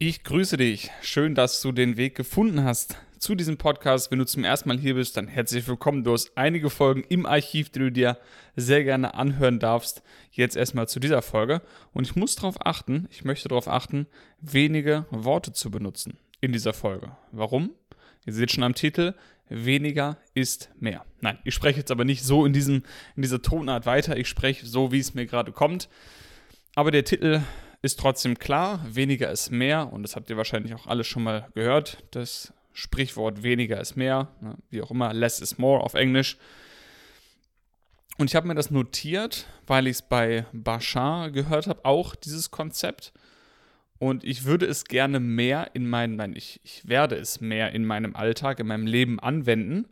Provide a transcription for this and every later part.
Ich grüße dich. Schön, dass du den Weg gefunden hast zu diesem Podcast. Wenn du zum ersten Mal hier bist, dann herzlich willkommen. Du hast einige Folgen im Archiv, die du dir sehr gerne anhören darfst. Jetzt erstmal zu dieser Folge. Und ich muss darauf achten, ich möchte darauf achten, wenige Worte zu benutzen in dieser Folge. Warum? Ihr seht schon am Titel, weniger ist mehr. Nein, ich spreche jetzt aber nicht so in, diesem, in dieser Tonart weiter. Ich spreche so, wie es mir gerade kommt. Aber der Titel ist trotzdem klar, weniger ist mehr und das habt ihr wahrscheinlich auch alle schon mal gehört, das Sprichwort weniger ist mehr, ne, wie auch immer, less is more auf Englisch. Und ich habe mir das notiert, weil ich es bei Bashar gehört habe, auch dieses Konzept. Und ich würde es gerne mehr in meinem, nein, ich, ich werde es mehr in meinem Alltag, in meinem Leben anwenden.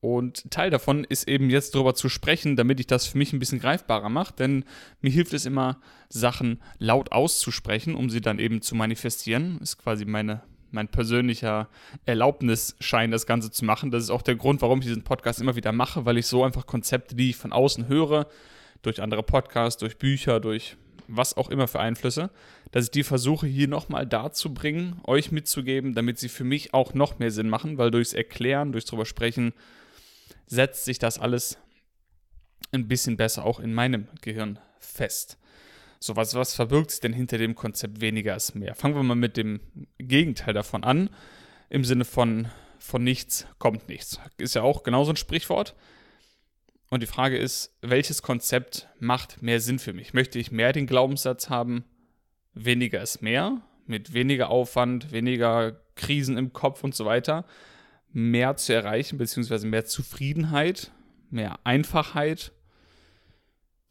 Und Teil davon ist eben jetzt darüber zu sprechen, damit ich das für mich ein bisschen greifbarer mache, denn mir hilft es immer, Sachen laut auszusprechen, um sie dann eben zu manifestieren. Ist quasi meine, mein persönlicher Erlaubnisschein, das Ganze zu machen. Das ist auch der Grund, warum ich diesen Podcast immer wieder mache, weil ich so einfach Konzepte, die ich von außen höre, durch andere Podcasts, durch Bücher, durch was auch immer für Einflüsse, dass ich die versuche hier nochmal darzubringen, euch mitzugeben, damit sie für mich auch noch mehr Sinn machen, weil durchs Erklären, durchs drüber sprechen, setzt sich das alles ein bisschen besser auch in meinem Gehirn fest. So, was, was verbirgt sich denn hinter dem Konzept weniger ist mehr? Fangen wir mal mit dem Gegenteil davon an. Im Sinne von von nichts kommt nichts. Ist ja auch genauso ein Sprichwort. Und die Frage ist, welches Konzept macht mehr Sinn für mich? Möchte ich mehr den Glaubenssatz haben, weniger ist mehr, mit weniger Aufwand, weniger Krisen im Kopf und so weiter? Mehr zu erreichen, beziehungsweise mehr Zufriedenheit, mehr Einfachheit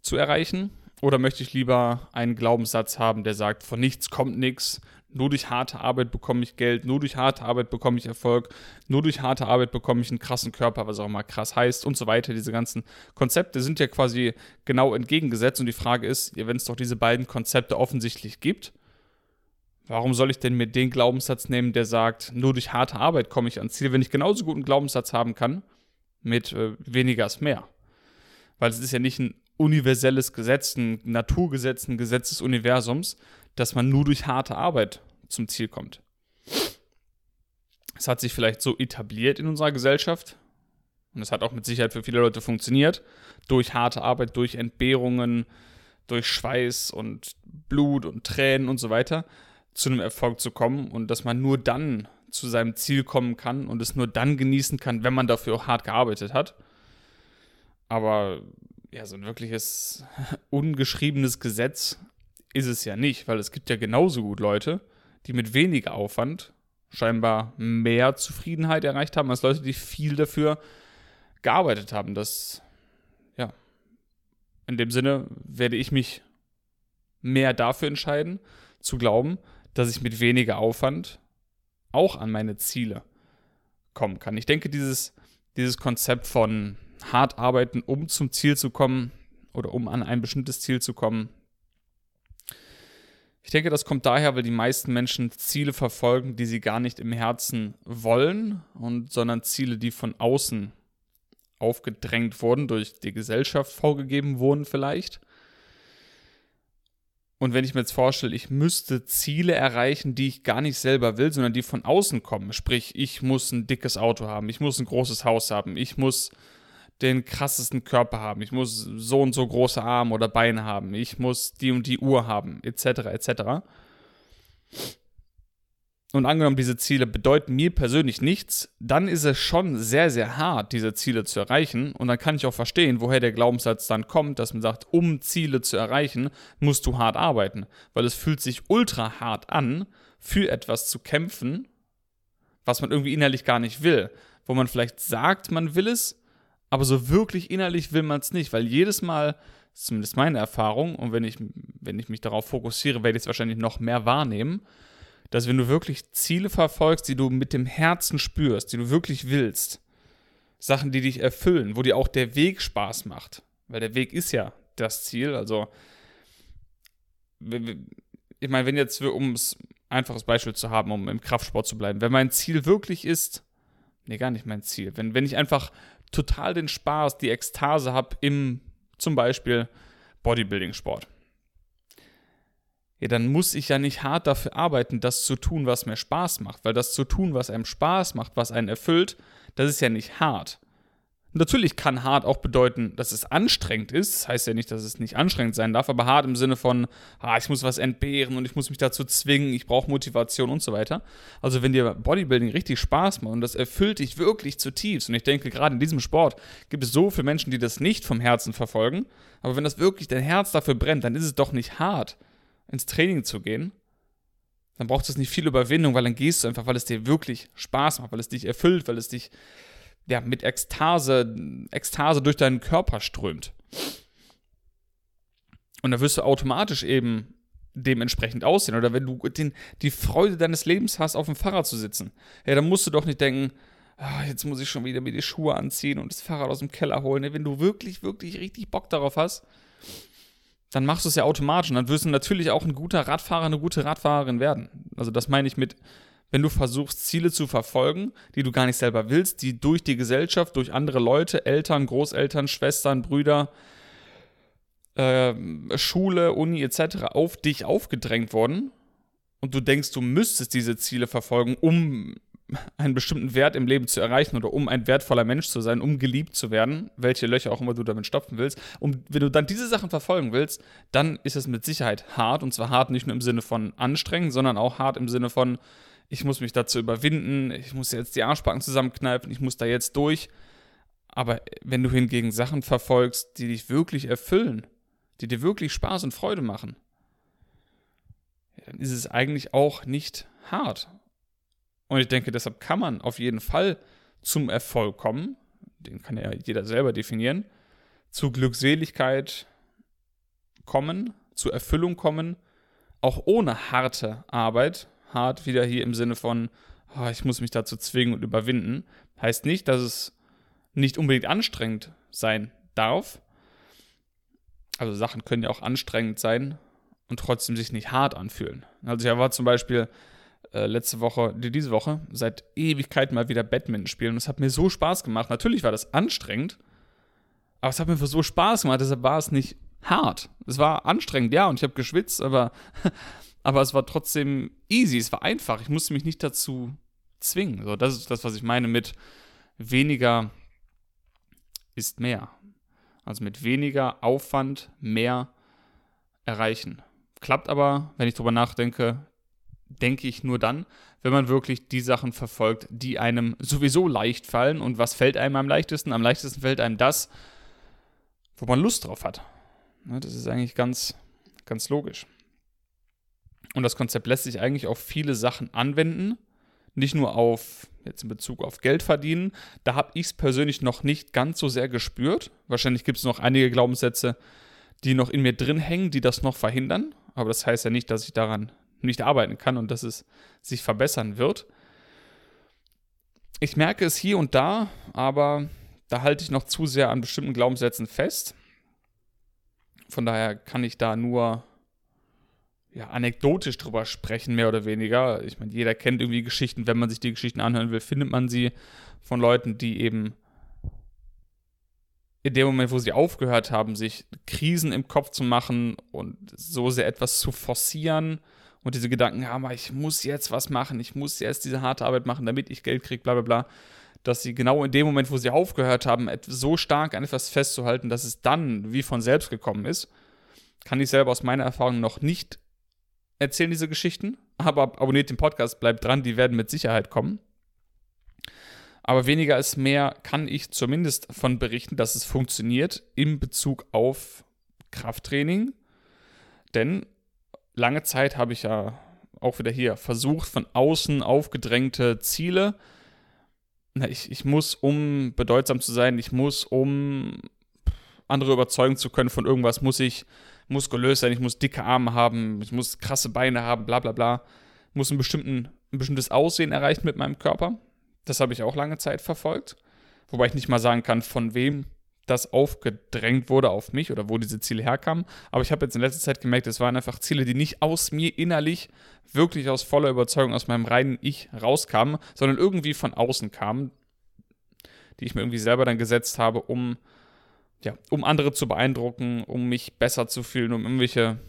zu erreichen? Oder möchte ich lieber einen Glaubenssatz haben, der sagt, von nichts kommt nichts, nur durch harte Arbeit bekomme ich Geld, nur durch harte Arbeit bekomme ich Erfolg, nur durch harte Arbeit bekomme ich einen krassen Körper, was auch immer krass heißt und so weiter. Diese ganzen Konzepte sind ja quasi genau entgegengesetzt und die Frage ist, wenn es doch diese beiden Konzepte offensichtlich gibt, Warum soll ich denn mir den Glaubenssatz nehmen, der sagt, nur durch harte Arbeit komme ich ans Ziel, wenn ich genauso gut einen Glaubenssatz haben kann mit äh, weniger ist mehr? Weil es ist ja nicht ein universelles Gesetz, ein Naturgesetz, ein Gesetz des Universums, dass man nur durch harte Arbeit zum Ziel kommt. Es hat sich vielleicht so etabliert in unserer Gesellschaft und es hat auch mit Sicherheit für viele Leute funktioniert, durch harte Arbeit, durch Entbehrungen, durch Schweiß und Blut und Tränen und so weiter zu einem Erfolg zu kommen und dass man nur dann zu seinem Ziel kommen kann und es nur dann genießen kann, wenn man dafür auch hart gearbeitet hat. Aber ja, so ein wirkliches ungeschriebenes Gesetz ist es ja nicht, weil es gibt ja genauso gut Leute, die mit weniger Aufwand scheinbar mehr Zufriedenheit erreicht haben, als Leute, die viel dafür gearbeitet haben. Das, ja, in dem Sinne werde ich mich mehr dafür entscheiden, zu glauben, dass ich mit weniger Aufwand auch an meine Ziele kommen kann. Ich denke, dieses, dieses Konzept von hart arbeiten, um zum Ziel zu kommen oder um an ein bestimmtes Ziel zu kommen, ich denke, das kommt daher, weil die meisten Menschen Ziele verfolgen, die sie gar nicht im Herzen wollen, und, sondern Ziele, die von außen aufgedrängt wurden, durch die Gesellschaft vorgegeben wurden vielleicht. Und wenn ich mir jetzt vorstelle, ich müsste Ziele erreichen, die ich gar nicht selber will, sondern die von außen kommen. Sprich, ich muss ein dickes Auto haben, ich muss ein großes Haus haben, ich muss den krassesten Körper haben, ich muss so und so große Arme oder Beine haben, ich muss die und die Uhr haben, etc. etc. Und angenommen, diese Ziele bedeuten mir persönlich nichts, dann ist es schon sehr, sehr hart, diese Ziele zu erreichen. Und dann kann ich auch verstehen, woher der Glaubenssatz dann kommt, dass man sagt, um Ziele zu erreichen, musst du hart arbeiten. Weil es fühlt sich ultra hart an, für etwas zu kämpfen, was man irgendwie innerlich gar nicht will. Wo man vielleicht sagt, man will es, aber so wirklich innerlich will man es nicht. Weil jedes Mal, zumindest meine Erfahrung, und wenn ich, wenn ich mich darauf fokussiere, werde ich es wahrscheinlich noch mehr wahrnehmen, dass wenn du wirklich Ziele verfolgst, die du mit dem Herzen spürst, die du wirklich willst, Sachen, die dich erfüllen, wo dir auch der Weg Spaß macht, weil der Weg ist ja das Ziel, also ich meine, wenn jetzt, um es einfaches Beispiel zu haben, um im Kraftsport zu bleiben, wenn mein Ziel wirklich ist, nee, gar nicht mein Ziel, wenn, wenn ich einfach total den Spaß, die Ekstase habe im zum Beispiel Bodybuilding-Sport, ja, dann muss ich ja nicht hart dafür arbeiten, das zu tun, was mir Spaß macht. Weil das zu tun, was einem Spaß macht, was einen erfüllt, das ist ja nicht hart. Natürlich kann hart auch bedeuten, dass es anstrengend ist. Das heißt ja nicht, dass es nicht anstrengend sein darf, aber hart im Sinne von, ah, ich muss was entbehren und ich muss mich dazu zwingen, ich brauche Motivation und so weiter. Also wenn dir Bodybuilding richtig Spaß macht und das erfüllt dich wirklich zutiefst, und ich denke, gerade in diesem Sport gibt es so viele Menschen, die das nicht vom Herzen verfolgen, aber wenn das wirklich dein Herz dafür brennt, dann ist es doch nicht hart, ins Training zu gehen. Dann braucht es nicht viel Überwindung, weil dann gehst du einfach, weil es dir wirklich Spaß macht, weil es dich erfüllt, weil es dich ja, mit Ekstase, Ekstase durch deinen Körper strömt. Und da wirst du automatisch eben dementsprechend aussehen. Oder wenn du den, die Freude deines Lebens hast, auf dem Fahrrad zu sitzen, ja, dann musst du doch nicht denken, ah, jetzt muss ich schon wieder mir die Schuhe anziehen und das Fahrrad aus dem Keller holen. Wenn du wirklich, wirklich richtig Bock darauf hast, dann machst du es ja automatisch. Und dann wirst du natürlich auch ein guter Radfahrer, eine gute Radfahrerin werden. Also das meine ich mit, wenn du versuchst, Ziele zu verfolgen, die du gar nicht selber willst, die durch die Gesellschaft, durch andere Leute, Eltern, Großeltern, Schwestern, Brüder, äh, Schule, Uni etc. auf dich aufgedrängt wurden und du denkst, du müsstest diese Ziele verfolgen, um einen bestimmten Wert im Leben zu erreichen oder um ein wertvoller Mensch zu sein, um geliebt zu werden, welche Löcher auch immer du damit stopfen willst. Und wenn du dann diese Sachen verfolgen willst, dann ist es mit Sicherheit hart und zwar hart nicht nur im Sinne von anstrengend, sondern auch hart im Sinne von ich muss mich dazu überwinden, ich muss jetzt die Arschbacken zusammenkneifen, ich muss da jetzt durch. Aber wenn du hingegen Sachen verfolgst, die dich wirklich erfüllen, die dir wirklich Spaß und Freude machen, dann ist es eigentlich auch nicht hart. Und ich denke, deshalb kann man auf jeden Fall zum Erfolg kommen, den kann ja jeder selber definieren, zu Glückseligkeit kommen, zu Erfüllung kommen, auch ohne harte Arbeit, hart wieder hier im Sinne von, oh, ich muss mich dazu zwingen und überwinden. Heißt nicht, dass es nicht unbedingt anstrengend sein darf. Also Sachen können ja auch anstrengend sein und trotzdem sich nicht hart anfühlen. Also ich war zum Beispiel äh, letzte Woche, diese Woche, seit Ewigkeit mal wieder Badminton spielen und es hat mir so Spaß gemacht. Natürlich war das anstrengend, aber es hat mir so Spaß gemacht, deshalb war es nicht hart. Es war anstrengend, ja, und ich habe geschwitzt, aber aber es war trotzdem easy, es war einfach. Ich musste mich nicht dazu zwingen. So, das ist das, was ich meine mit weniger ist mehr. Also mit weniger Aufwand mehr erreichen. Klappt aber, wenn ich drüber nachdenke, denke ich nur dann, wenn man wirklich die Sachen verfolgt, die einem sowieso leicht fallen. Und was fällt einem am leichtesten? Am leichtesten fällt einem das, wo man Lust drauf hat. Ne, das ist eigentlich ganz, ganz logisch. Und das Konzept lässt sich eigentlich auf viele Sachen anwenden. Nicht nur auf, jetzt in Bezug auf Geld verdienen. Da habe ich es persönlich noch nicht ganz so sehr gespürt. Wahrscheinlich gibt es noch einige Glaubenssätze, die noch in mir drin hängen, die das noch verhindern. Aber das heißt ja nicht, dass ich daran nicht arbeiten kann und dass es sich verbessern wird. Ich merke es hier und da, aber da halte ich noch zu sehr an bestimmten Glaubenssätzen fest. Von daher kann ich da nur ja, anekdotisch drüber sprechen, mehr oder weniger. Ich meine, jeder kennt irgendwie Geschichten. Wenn man sich die Geschichten anhören will, findet man sie von Leuten, die eben in dem Moment, wo sie aufgehört haben, sich Krisen im Kopf zu machen und so sehr etwas zu forcieren und diese Gedanken haben, ah, ich muss jetzt was machen, ich muss jetzt diese harte Arbeit machen, damit ich Geld kriege, bla bla bla, dass sie genau in dem Moment, wo sie aufgehört haben, so stark an etwas festzuhalten, dass es dann wie von selbst gekommen ist, kann ich selber aus meiner Erfahrung noch nicht erzählen diese Geschichten, aber abonniert den Podcast, bleibt dran, die werden mit Sicherheit kommen. Aber weniger ist mehr kann ich zumindest von berichten, dass es funktioniert in Bezug auf Krafttraining. Denn lange Zeit habe ich ja auch wieder hier versucht, von außen aufgedrängte Ziele. Ich, ich muss, um bedeutsam zu sein, ich muss, um andere überzeugen zu können von irgendwas, muss ich muskulös sein, ich muss dicke Arme haben, ich muss krasse Beine haben, bla bla bla. Ich muss ein, bestimmten, ein bestimmtes Aussehen erreichen mit meinem Körper. Das habe ich auch lange Zeit verfolgt. Wobei ich nicht mal sagen kann, von wem das aufgedrängt wurde auf mich oder wo diese Ziele herkamen. Aber ich habe jetzt in letzter Zeit gemerkt, es waren einfach Ziele, die nicht aus mir innerlich, wirklich aus voller Überzeugung, aus meinem reinen Ich rauskamen, sondern irgendwie von außen kamen, die ich mir irgendwie selber dann gesetzt habe, um ja, um andere zu beeindrucken, um mich besser zu fühlen, um irgendwelche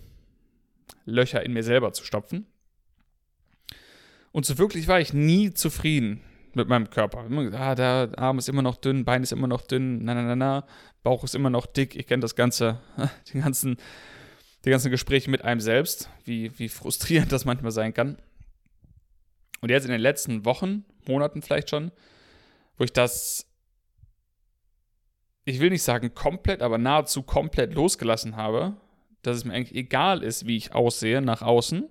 Löcher in mir selber zu stopfen. Und so wirklich war ich nie zufrieden mit meinem Körper. Immer gesagt, ah, der Arm ist immer noch dünn, Bein ist immer noch dünn, na, na, na, na, Bauch ist immer noch dick. Ich kenne das Ganze, die ganzen, die ganzen Gespräche mit einem selbst, wie, wie frustrierend das manchmal sein kann. Und jetzt in den letzten Wochen, Monaten vielleicht schon, wo ich das, ich will nicht sagen komplett, aber nahezu komplett losgelassen habe, dass es mir eigentlich egal ist, wie ich aussehe nach außen.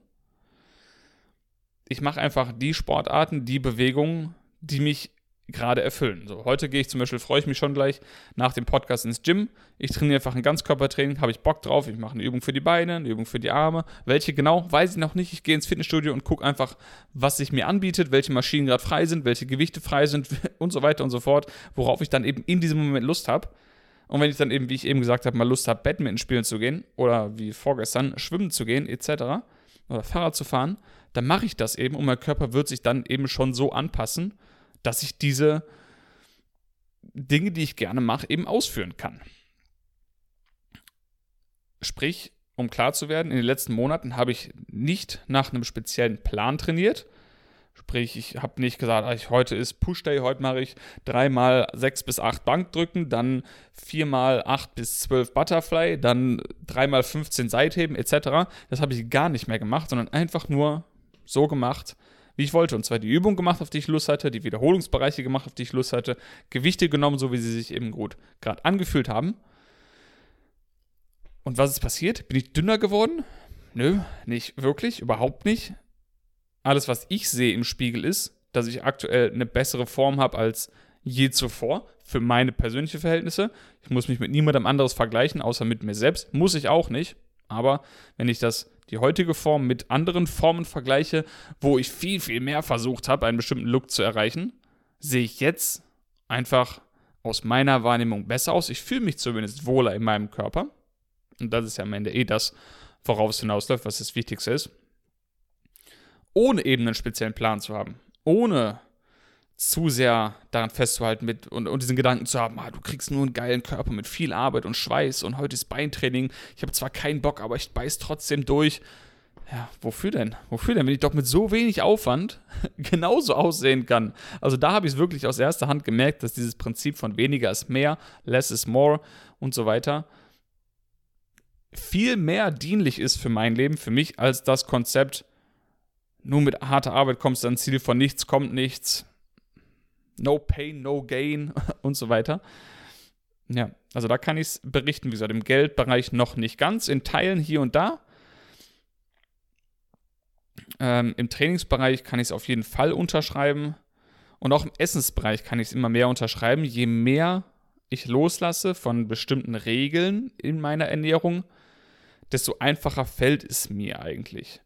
Ich mache einfach die Sportarten, die Bewegungen, die mich gerade erfüllen. So, heute gehe ich zum Beispiel, freue ich mich schon gleich nach dem Podcast ins Gym. Ich trainiere einfach ein Ganzkörpertraining, habe ich Bock drauf. Ich mache eine Übung für die Beine, eine Übung für die Arme. Welche genau, weiß ich noch nicht. Ich gehe ins Fitnessstudio und gucke einfach, was sich mir anbietet, welche Maschinen gerade frei sind, welche Gewichte frei sind und so weiter und so fort, worauf ich dann eben in diesem Moment Lust habe. Und wenn ich dann eben, wie ich eben gesagt habe, mal Lust habe, Badminton spielen zu gehen oder wie vorgestern schwimmen zu gehen etc. oder Fahrrad zu fahren, dann mache ich das eben und mein Körper wird sich dann eben schon so anpassen, dass ich diese Dinge, die ich gerne mache, eben ausführen kann. Sprich, um klar zu werden, in den letzten Monaten habe ich nicht nach einem speziellen Plan trainiert. Sprich, ich habe nicht gesagt, ah, heute ist Push Day, heute mache ich dreimal sechs bis acht Bankdrücken, dann viermal acht bis zwölf Butterfly, dann dreimal 15 Seitheben etc. Das habe ich gar nicht mehr gemacht, sondern einfach nur so gemacht, wie ich wollte. Und zwar die Übung gemacht, auf die ich Lust hatte, die Wiederholungsbereiche gemacht, auf die ich Lust hatte, Gewichte genommen, so wie sie sich eben gut gerade angefühlt haben. Und was ist passiert? Bin ich dünner geworden? Nö, nicht wirklich, überhaupt nicht. Alles, was ich sehe im Spiegel ist, dass ich aktuell eine bessere Form habe als je zuvor für meine persönlichen Verhältnisse. Ich muss mich mit niemandem anderes vergleichen, außer mit mir selbst. Muss ich auch nicht. Aber wenn ich das die heutige Form mit anderen Formen vergleiche, wo ich viel, viel mehr versucht habe, einen bestimmten Look zu erreichen, sehe ich jetzt einfach aus meiner Wahrnehmung besser aus. Ich fühle mich zumindest wohler in meinem Körper. Und das ist ja am Ende eh das, worauf es hinausläuft, was das Wichtigste ist. Ohne eben einen speziellen Plan zu haben. Ohne zu sehr daran festzuhalten mit, und, und diesen Gedanken zu haben, ah, du kriegst nur einen geilen Körper mit viel Arbeit und Schweiß und heute ist Beintraining. Ich habe zwar keinen Bock, aber ich beiß trotzdem durch. Ja, wofür denn? Wofür denn, wenn ich doch mit so wenig Aufwand genauso aussehen kann? Also da habe ich es wirklich aus erster Hand gemerkt, dass dieses Prinzip von weniger ist mehr, less is more und so weiter viel mehr dienlich ist für mein Leben, für mich, als das Konzept, nur mit harter Arbeit kommst du ans Ziel, von nichts kommt nichts, No Pain, No Gain und so weiter. Ja, also da kann ich es berichten, wie gesagt, im Geldbereich noch nicht ganz, in Teilen hier und da. Ähm, Im Trainingsbereich kann ich es auf jeden Fall unterschreiben. Und auch im Essensbereich kann ich es immer mehr unterschreiben. Je mehr ich loslasse von bestimmten Regeln in meiner Ernährung, desto einfacher fällt es mir eigentlich.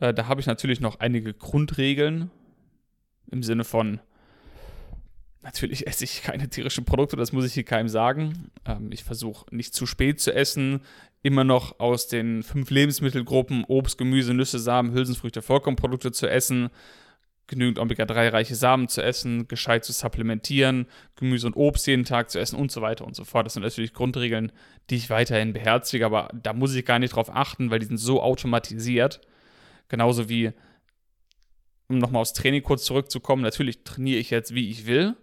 Äh, da habe ich natürlich noch einige Grundregeln im Sinne von Natürlich esse ich keine tierischen Produkte, das muss ich hier keinem sagen. Ähm, ich versuche nicht zu spät zu essen, immer noch aus den fünf Lebensmittelgruppen Obst, Gemüse, Nüsse, Samen, Hülsenfrüchte, Vollkornprodukte zu essen, genügend Omega-3-reiche Samen zu essen, gescheit zu supplementieren, Gemüse und Obst jeden Tag zu essen und so weiter und so fort. Das sind natürlich Grundregeln, die ich weiterhin beherzige, aber da muss ich gar nicht drauf achten, weil die sind so automatisiert. Genauso wie, um nochmal aufs Training kurz zurückzukommen, natürlich trainiere ich jetzt, wie ich will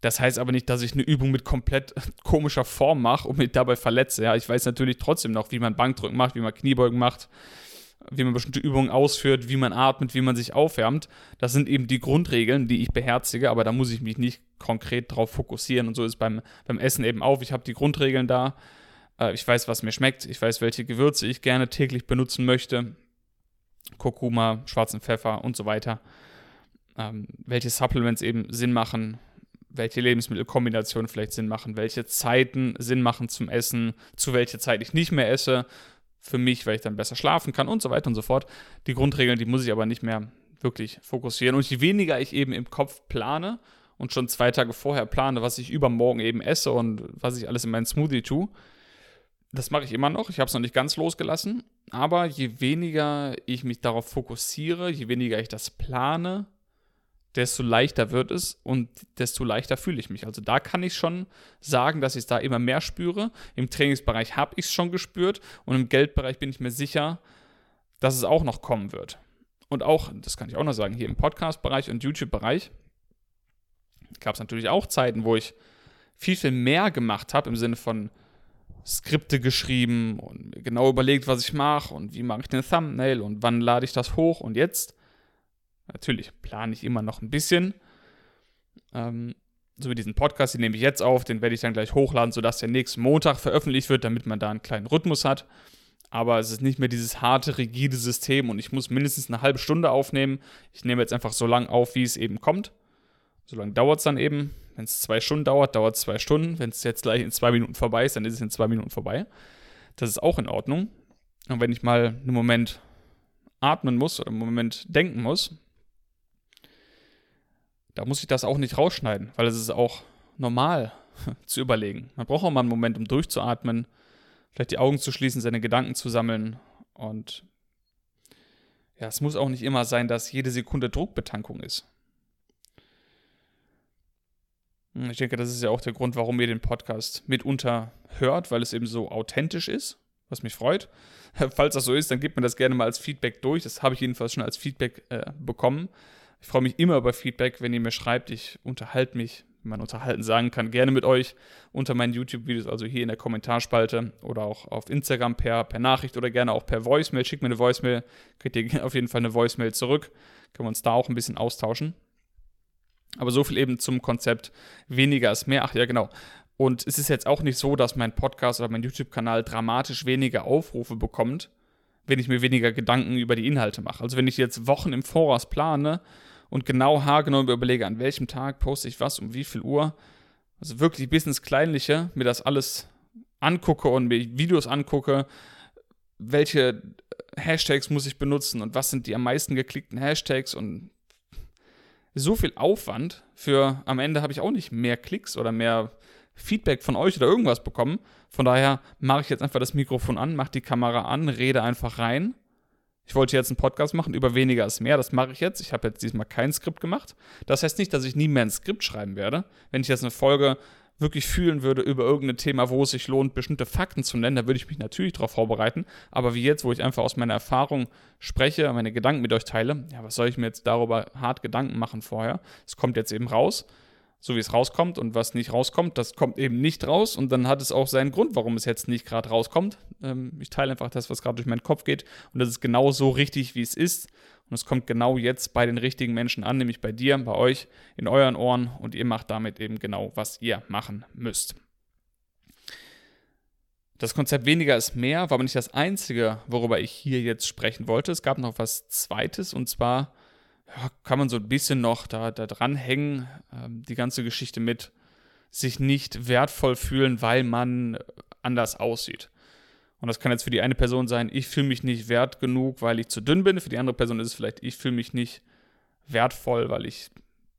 das heißt aber nicht, dass ich eine Übung mit komplett komischer Form mache und mich dabei verletze. Ja, ich weiß natürlich trotzdem noch, wie man Bankdrücken macht, wie man Kniebeugen macht, wie man bestimmte Übungen ausführt, wie man atmet, wie man sich aufwärmt. Das sind eben die Grundregeln, die ich beherzige, aber da muss ich mich nicht konkret drauf fokussieren. Und so ist beim, beim Essen eben auch. Ich habe die Grundregeln da. Äh, ich weiß, was mir schmeckt. Ich weiß, welche Gewürze ich gerne täglich benutzen möchte. Kurkuma, schwarzen Pfeffer und so weiter. Ähm, welche Supplements eben Sinn machen, welche Lebensmittelkombinationen vielleicht Sinn machen, welche Zeiten Sinn machen zum Essen, zu welcher Zeit ich nicht mehr esse, für mich, weil ich dann besser schlafen kann und so weiter und so fort. Die Grundregeln, die muss ich aber nicht mehr wirklich fokussieren. Und je weniger ich eben im Kopf plane und schon zwei Tage vorher plane, was ich übermorgen eben esse und was ich alles in meinen Smoothie tue, das mache ich immer noch. Ich habe es noch nicht ganz losgelassen. Aber je weniger ich mich darauf fokussiere, je weniger ich das plane, desto leichter wird es und desto leichter fühle ich mich. Also da kann ich schon sagen, dass ich es da immer mehr spüre. Im Trainingsbereich habe ich es schon gespürt und im Geldbereich bin ich mir sicher, dass es auch noch kommen wird. Und auch, das kann ich auch noch sagen, hier im Podcast-Bereich und YouTube-Bereich gab es natürlich auch Zeiten, wo ich viel, viel mehr gemacht habe im Sinne von Skripte geschrieben und genau überlegt, was ich mache und wie mache ich den Thumbnail und wann lade ich das hoch. Und jetzt, natürlich, plane ich immer noch ein bisschen. Ähm, so wie diesen Podcast, den nehme ich jetzt auf, den werde ich dann gleich hochladen, sodass der nächsten Montag veröffentlicht wird, damit man da einen kleinen Rhythmus hat. Aber es ist nicht mehr dieses harte, rigide System und ich muss mindestens eine halbe Stunde aufnehmen. Ich nehme jetzt einfach so lange auf, wie es eben kommt. So lange dauert es dann eben. Wenn es zwei Stunden dauert, dauert es zwei Stunden. Wenn es jetzt gleich in zwei Minuten vorbei ist, dann ist es in zwei Minuten vorbei. Das ist auch in Ordnung. Und wenn ich mal einen Moment atmen muss oder einen Moment denken muss, da muss ich das auch nicht rausschneiden, weil es ist auch normal zu überlegen. Man braucht auch mal einen Moment, um durchzuatmen, vielleicht die Augen zu schließen, seine Gedanken zu sammeln. Und ja, es muss auch nicht immer sein, dass jede Sekunde Druckbetankung ist. Ich denke, das ist ja auch der Grund, warum ihr den Podcast mitunter hört, weil es eben so authentisch ist, was mich freut. Falls das so ist, dann gebt mir das gerne mal als Feedback durch. Das habe ich jedenfalls schon als Feedback äh, bekommen. Ich freue mich immer über Feedback, wenn ihr mir schreibt. Ich unterhalte mich, wie man unterhalten sagen kann, gerne mit euch unter meinen YouTube-Videos, also hier in der Kommentarspalte oder auch auf Instagram per, per Nachricht oder gerne auch per Voicemail. Schickt mir eine Voicemail, kriegt ihr auf jeden Fall eine Voicemail zurück. Können wir uns da auch ein bisschen austauschen. Aber so viel eben zum Konzept weniger ist mehr. Ach ja, genau. Und es ist jetzt auch nicht so, dass mein Podcast oder mein YouTube-Kanal dramatisch weniger Aufrufe bekommt, wenn ich mir weniger Gedanken über die Inhalte mache. Also wenn ich jetzt Wochen im Voraus plane und genau haargenau überlege, an welchem Tag poste ich was, um wie viel Uhr, also wirklich bis ins Kleinliche, mir das alles angucke und mir Videos angucke, welche Hashtags muss ich benutzen und was sind die am meisten geklickten Hashtags und so viel Aufwand für am Ende habe ich auch nicht mehr Klicks oder mehr Feedback von euch oder irgendwas bekommen. Von daher mache ich jetzt einfach das Mikrofon an, mache die Kamera an, rede einfach rein. Ich wollte jetzt einen Podcast machen über weniger ist mehr. Das mache ich jetzt. Ich habe jetzt diesmal kein Skript gemacht. Das heißt nicht, dass ich nie mehr ein Skript schreiben werde. Wenn ich jetzt eine Folge wirklich fühlen würde über irgendein Thema, wo es sich lohnt, bestimmte Fakten zu nennen, da würde ich mich natürlich darauf vorbereiten. Aber wie jetzt, wo ich einfach aus meiner Erfahrung spreche, meine Gedanken mit euch teile, ja, was soll ich mir jetzt darüber hart Gedanken machen vorher? Es kommt jetzt eben raus so wie es rauskommt und was nicht rauskommt, das kommt eben nicht raus und dann hat es auch seinen Grund, warum es jetzt nicht gerade rauskommt. Ähm, ich teile einfach das, was gerade durch meinen Kopf geht und das ist genau so richtig, wie es ist und es kommt genau jetzt bei den richtigen Menschen an, nämlich bei dir, bei euch, in euren Ohren und ihr macht damit eben genau, was ihr machen müsst. Das Konzept weniger ist mehr war aber nicht das einzige, worüber ich hier jetzt sprechen wollte. Es gab noch was Zweites und zwar ja, kann man so ein bisschen noch da, da dranhängen, ähm, die ganze Geschichte mit sich nicht wertvoll fühlen, weil man anders aussieht. Und das kann jetzt für die eine Person sein, ich fühle mich nicht wert genug, weil ich zu dünn bin. Für die andere Person ist es vielleicht, ich fühle mich nicht wertvoll, weil ich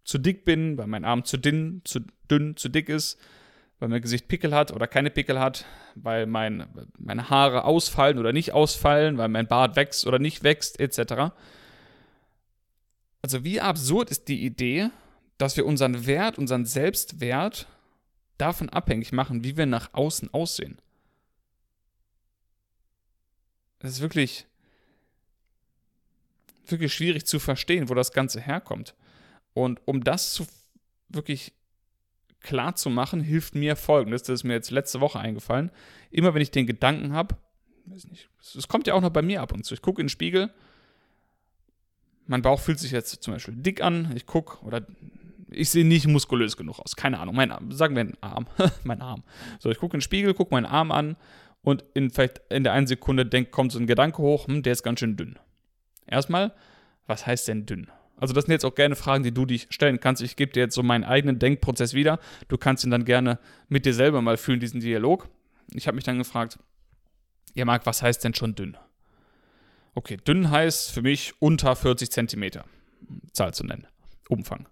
zu dick bin, weil mein Arm zu dünn, zu dünn, zu dick ist, weil mein Gesicht Pickel hat oder keine Pickel hat, weil mein, meine Haare ausfallen oder nicht ausfallen, weil mein Bart wächst oder nicht wächst, etc. Also wie absurd ist die Idee, dass wir unseren Wert, unseren Selbstwert davon abhängig machen, wie wir nach außen aussehen. Das ist wirklich, wirklich schwierig zu verstehen, wo das Ganze herkommt. Und um das zu wirklich klar zu machen, hilft mir folgendes, das ist mir jetzt letzte Woche eingefallen. Immer wenn ich den Gedanken habe, es kommt ja auch noch bei mir ab und zu, ich gucke in den Spiegel mein Bauch fühlt sich jetzt zum Beispiel dick an, ich gucke oder ich sehe nicht muskulös genug aus. Keine Ahnung. Mein Arm, sagen wir ein Arm. mein Arm. So, ich gucke in den Spiegel, gucke meinen Arm an und in vielleicht in der einen Sekunde denk, kommt so ein Gedanke hoch, hm, der ist ganz schön dünn. Erstmal, was heißt denn dünn? Also, das sind jetzt auch gerne Fragen, die du dich stellen kannst. Ich gebe dir jetzt so meinen eigenen Denkprozess wieder. Du kannst ihn dann gerne mit dir selber mal fühlen, diesen Dialog. Ich habe mich dann gefragt, ja, Marc, was heißt denn schon dünn? Okay, dünn heißt für mich unter 40 Zentimeter. Zahl zu nennen. Umfang.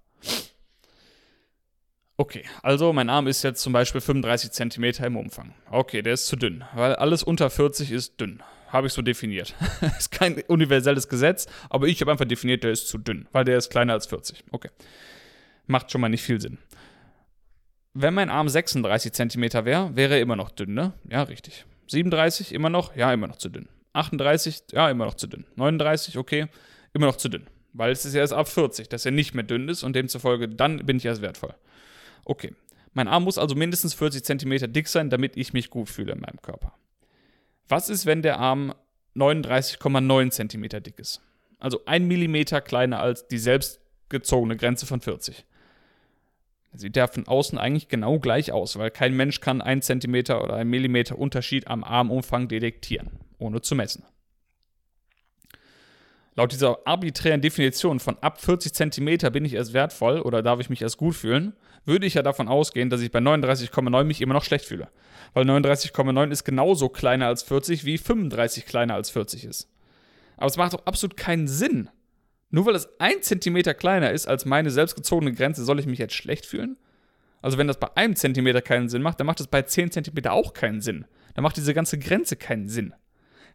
Okay, also mein Arm ist jetzt zum Beispiel 35 Zentimeter im Umfang. Okay, der ist zu dünn, weil alles unter 40 ist dünn. Habe ich so definiert. ist kein universelles Gesetz, aber ich habe einfach definiert, der ist zu dünn, weil der ist kleiner als 40. Okay. Macht schon mal nicht viel Sinn. Wenn mein Arm 36 Zentimeter wäre, wäre er immer noch dünn, ne? Ja, richtig. 37 immer noch? Ja, immer noch zu dünn. 38, ja, immer noch zu dünn. 39, okay, immer noch zu dünn. Weil es ist ja erst ab 40, dass er nicht mehr dünn ist und demzufolge dann bin ich erst wertvoll. Okay. Mein Arm muss also mindestens 40 cm dick sein, damit ich mich gut fühle in meinem Körper. Was ist, wenn der Arm 39,9 cm dick ist? Also ein Millimeter kleiner als die selbstgezogene Grenze von 40. Sieht der von außen eigentlich genau gleich aus, weil kein Mensch kann 1 cm oder 1 mm Unterschied am Armumfang detektieren, ohne zu messen. Laut dieser arbiträren Definition von ab 40 cm bin ich erst wertvoll oder darf ich mich erst gut fühlen, würde ich ja davon ausgehen, dass ich bei 39,9 mich immer noch schlecht fühle. Weil 39,9 ist genauso kleiner als 40 wie 35 kleiner als 40 ist. Aber es macht doch absolut keinen Sinn. Nur weil es 1 cm kleiner ist als meine selbstgezogene Grenze, soll ich mich jetzt schlecht fühlen? Also wenn das bei einem Zentimeter keinen Sinn macht, dann macht es bei 10 cm auch keinen Sinn. Dann macht diese ganze Grenze keinen Sinn.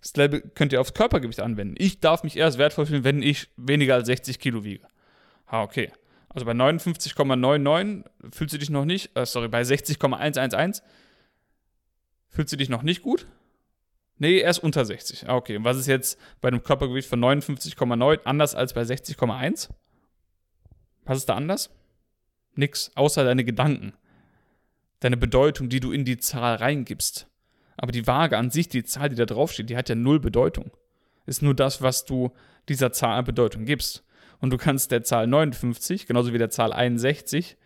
Dasselbe könnt ihr aufs Körpergewicht anwenden. Ich darf mich erst wertvoll fühlen, wenn ich weniger als 60 Kilo wiege. Ah, okay. Also bei 59,99 fühlst du dich noch nicht, äh, sorry, bei 60,111 fühlst du dich noch nicht gut? Nee, erst unter 60. Ah, okay. Und was ist jetzt bei einem Körpergewicht von 59,9 anders als bei 60,1? Was ist da anders? Nix, außer deine Gedanken. Deine Bedeutung, die du in die Zahl reingibst. Aber die Waage an sich, die Zahl, die da draufsteht, die hat ja null Bedeutung. Ist nur das, was du dieser Zahl an Bedeutung gibst. Und du kannst der Zahl 59, genauso wie der Zahl 61,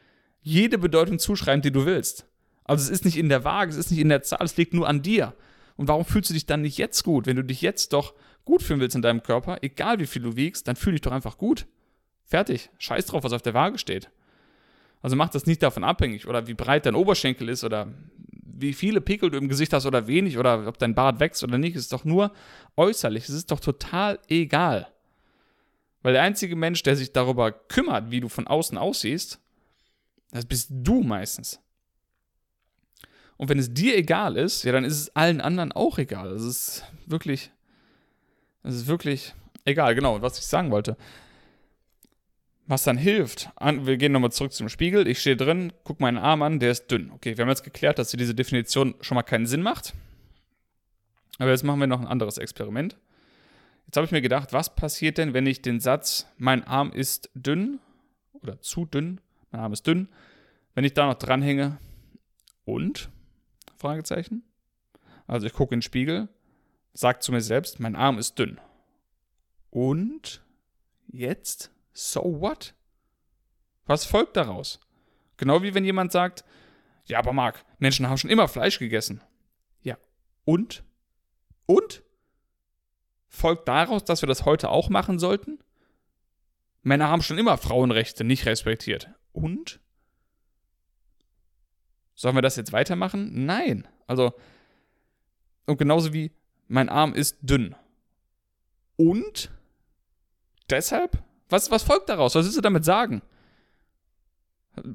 jede Bedeutung zuschreiben, die du willst. Also es ist nicht in der Waage, es ist nicht in der Zahl, es liegt nur an dir. Und warum fühlst du dich dann nicht jetzt gut? Wenn du dich jetzt doch gut fühlen willst in deinem Körper, egal wie viel du wiegst, dann fühl dich doch einfach gut. Fertig. Scheiß drauf, was auf der Waage steht. Also mach das nicht davon abhängig oder wie breit dein Oberschenkel ist oder wie viele Pickel du im Gesicht hast oder wenig oder ob dein Bart wächst oder nicht, ist doch nur äußerlich. Es ist doch total egal. Weil der einzige Mensch, der sich darüber kümmert, wie du von außen aussiehst, das bist du meistens. Und wenn es dir egal ist, ja, dann ist es allen anderen auch egal. Es ist wirklich, es ist wirklich egal, genau, was ich sagen wollte. Was dann hilft, wir gehen nochmal zurück zum Spiegel. Ich stehe drin, gucke meinen Arm an, der ist dünn. Okay, wir haben jetzt geklärt, dass diese Definition schon mal keinen Sinn macht. Aber jetzt machen wir noch ein anderes Experiment. Jetzt habe ich mir gedacht, was passiert denn, wenn ich den Satz, mein Arm ist dünn oder zu dünn, mein Arm ist dünn, wenn ich da noch dranhänge und? Fragezeichen. Also ich gucke in den Spiegel, sage zu mir selbst, mein Arm ist dünn. Und jetzt? So what? Was folgt daraus? Genau wie wenn jemand sagt, ja, aber Marc, Menschen haben schon immer Fleisch gegessen. Ja, und? Und? Folgt daraus, dass wir das heute auch machen sollten? Männer haben schon immer Frauenrechte nicht respektiert. Und? Sollen wir das jetzt weitermachen? Nein. Also, und genauso wie mein Arm ist dünn. Und? Deshalb? Was, was folgt daraus? Was willst du damit sagen?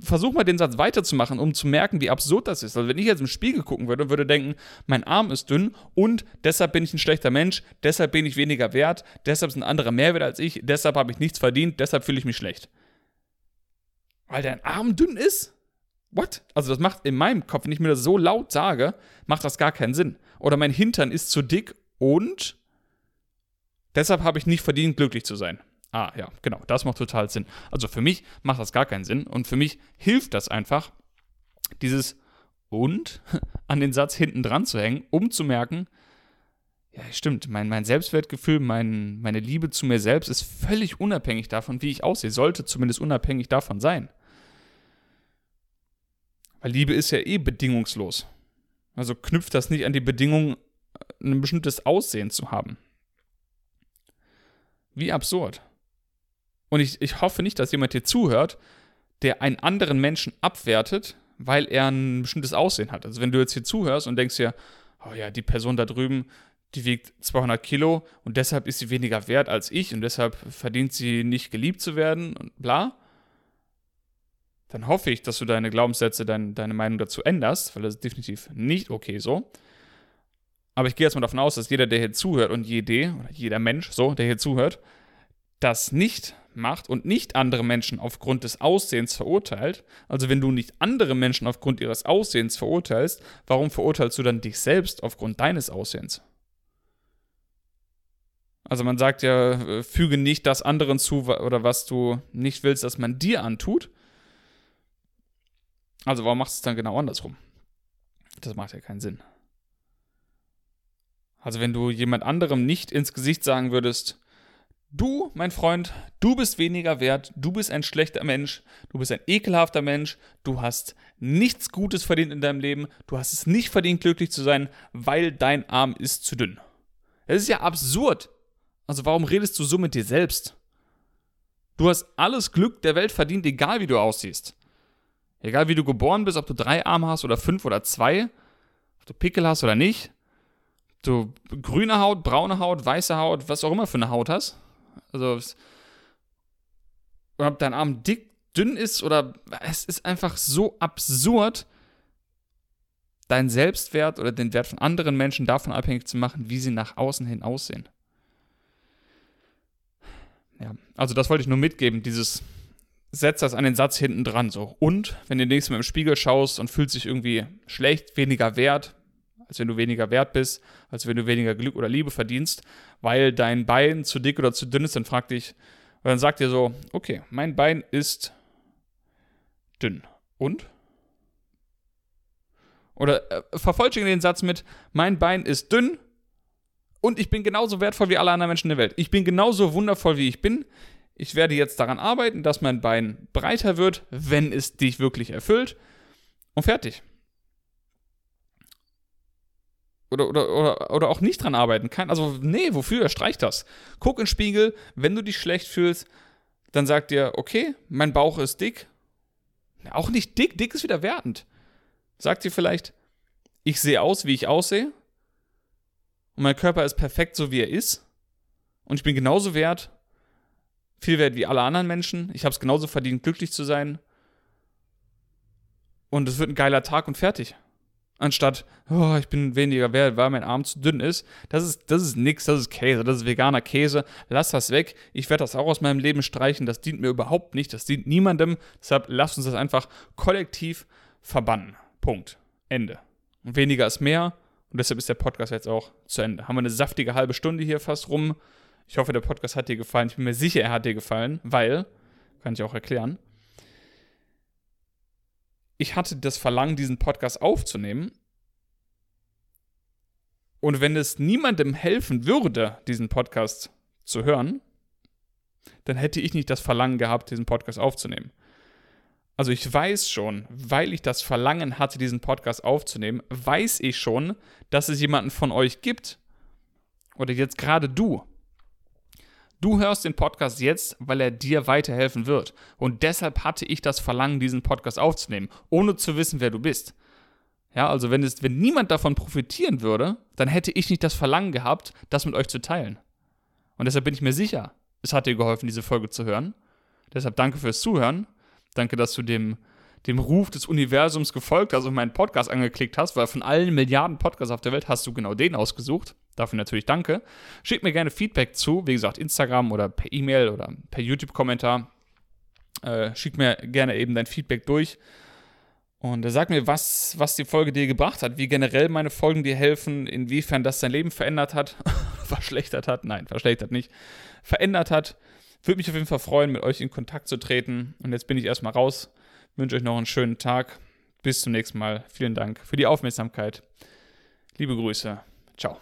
Versuch mal den Satz weiterzumachen, um zu merken, wie absurd das ist. Also wenn ich jetzt im Spiegel gucken würde und würde denken, mein Arm ist dünn und deshalb bin ich ein schlechter Mensch, deshalb bin ich weniger wert, deshalb ist ein anderer mehr wert als ich, deshalb habe ich nichts verdient, deshalb fühle ich mich schlecht. Weil dein Arm dünn ist? What? Also das macht in meinem Kopf, wenn ich mir das so laut sage, macht das gar keinen Sinn. Oder mein Hintern ist zu dick und deshalb habe ich nicht verdient, glücklich zu sein. Ah, ja, genau, das macht total Sinn. Also für mich macht das gar keinen Sinn und für mich hilft das einfach, dieses und an den Satz hinten dran zu hängen, um zu merken, ja, stimmt, mein, mein Selbstwertgefühl, mein, meine Liebe zu mir selbst ist völlig unabhängig davon, wie ich aussehe, sollte zumindest unabhängig davon sein. Weil Liebe ist ja eh bedingungslos. Also knüpft das nicht an die Bedingung, ein bestimmtes Aussehen zu haben. Wie absurd. Und ich, ich hoffe nicht, dass jemand hier zuhört, der einen anderen Menschen abwertet, weil er ein bestimmtes Aussehen hat. Also wenn du jetzt hier zuhörst und denkst dir, oh ja, die Person da drüben, die wiegt 200 Kilo und deshalb ist sie weniger wert als ich und deshalb verdient sie nicht geliebt zu werden und bla, dann hoffe ich, dass du deine Glaubenssätze, dein, deine Meinung dazu änderst, weil das ist definitiv nicht okay so. Aber ich gehe jetzt mal davon aus, dass jeder, der hier zuhört und jede, oder jeder Mensch, so, der hier zuhört, das nicht macht und nicht andere Menschen aufgrund des Aussehens verurteilt, also wenn du nicht andere Menschen aufgrund ihres Aussehens verurteilst, warum verurteilst du dann dich selbst aufgrund deines Aussehens? Also man sagt ja, äh, füge nicht das anderen zu oder was du nicht willst, dass man dir antut. Also warum machst du es dann genau andersrum? Das macht ja keinen Sinn. Also wenn du jemand anderem nicht ins Gesicht sagen würdest, du, mein Freund, du bist weniger wert, du bist ein schlechter Mensch, du bist ein ekelhafter Mensch, du hast nichts Gutes verdient in deinem Leben, du hast es nicht verdient, glücklich zu sein, weil dein Arm ist zu dünn. Das ist ja absurd. Also warum redest du so mit dir selbst? Du hast alles Glück der Welt verdient, egal wie du aussiehst. Egal wie du geboren bist, ob du drei Arme hast oder fünf oder zwei, ob du Pickel hast oder nicht du grüne Haut, braune Haut, weiße Haut, was auch immer für eine Haut hast. Also, ob dein Arm dick, dünn ist oder es ist einfach so absurd, deinen Selbstwert oder den Wert von anderen Menschen davon abhängig zu machen, wie sie nach außen hin aussehen. Ja, also das wollte ich nur mitgeben, dieses setz das an den Satz hinten dran so. Und wenn du nächstes Mal im Spiegel schaust und fühlst dich irgendwie schlecht, weniger wert, als wenn du weniger wert bist, als wenn du weniger Glück oder Liebe verdienst, weil dein Bein zu dick oder zu dünn ist, dann frag dich, und dann sagt dir so, okay, mein Bein ist dünn. Und? Oder äh, vervollständige den Satz mit, mein Bein ist dünn und ich bin genauso wertvoll wie alle anderen Menschen der Welt. Ich bin genauso wundervoll, wie ich bin. Ich werde jetzt daran arbeiten, dass mein Bein breiter wird, wenn es dich wirklich erfüllt. Und fertig oder, oder, oder, oder auch nicht dran arbeiten kann. Also, nee, wofür? Streich das. Guck in den Spiegel, wenn du dich schlecht fühlst, dann sag dir, okay, mein Bauch ist dick. Auch nicht dick, dick ist wieder wertend. Sag dir vielleicht, ich sehe aus, wie ich aussehe. Und mein Körper ist perfekt, so wie er ist. Und ich bin genauso wert, viel wert wie alle anderen Menschen. Ich habe es genauso verdient, glücklich zu sein. Und es wird ein geiler Tag und fertig anstatt, oh, ich bin weniger wert, weil mein Arm zu dünn ist. Das ist, das ist nix, das ist Käse, das ist veganer Käse. Lass das weg. Ich werde das auch aus meinem Leben streichen. Das dient mir überhaupt nicht. Das dient niemandem. Deshalb lasst uns das einfach kollektiv verbannen. Punkt. Ende. Und weniger ist mehr. Und deshalb ist der Podcast jetzt auch zu Ende. Haben wir eine saftige halbe Stunde hier fast rum. Ich hoffe, der Podcast hat dir gefallen. Ich bin mir sicher, er hat dir gefallen, weil, kann ich auch erklären, ich hatte das Verlangen, diesen Podcast aufzunehmen. Und wenn es niemandem helfen würde, diesen Podcast zu hören, dann hätte ich nicht das Verlangen gehabt, diesen Podcast aufzunehmen. Also ich weiß schon, weil ich das Verlangen hatte, diesen Podcast aufzunehmen, weiß ich schon, dass es jemanden von euch gibt, oder jetzt gerade du, Du hörst den Podcast jetzt, weil er dir weiterhelfen wird. Und deshalb hatte ich das Verlangen, diesen Podcast aufzunehmen, ohne zu wissen, wer du bist. Ja, also wenn, es, wenn niemand davon profitieren würde, dann hätte ich nicht das Verlangen gehabt, das mit euch zu teilen. Und deshalb bin ich mir sicher, es hat dir geholfen, diese Folge zu hören. Deshalb danke fürs Zuhören. Danke, dass du dem, dem Ruf des Universums gefolgt hast und meinen Podcast angeklickt hast, weil von allen Milliarden Podcasts auf der Welt hast du genau den ausgesucht. Dafür natürlich danke. Schickt mir gerne Feedback zu, wie gesagt, Instagram oder per E-Mail oder per YouTube-Kommentar. Äh, schick mir gerne eben dein Feedback durch. Und äh, sag mir, was, was die Folge dir gebracht hat, wie generell meine Folgen dir helfen, inwiefern das dein Leben verändert hat, verschlechtert hat, nein, verschlechtert nicht, verändert hat. Würde mich auf jeden Fall freuen, mit euch in Kontakt zu treten. Und jetzt bin ich erstmal raus. Wünsche euch noch einen schönen Tag. Bis zum nächsten Mal. Vielen Dank für die Aufmerksamkeit. Liebe Grüße. Ciao.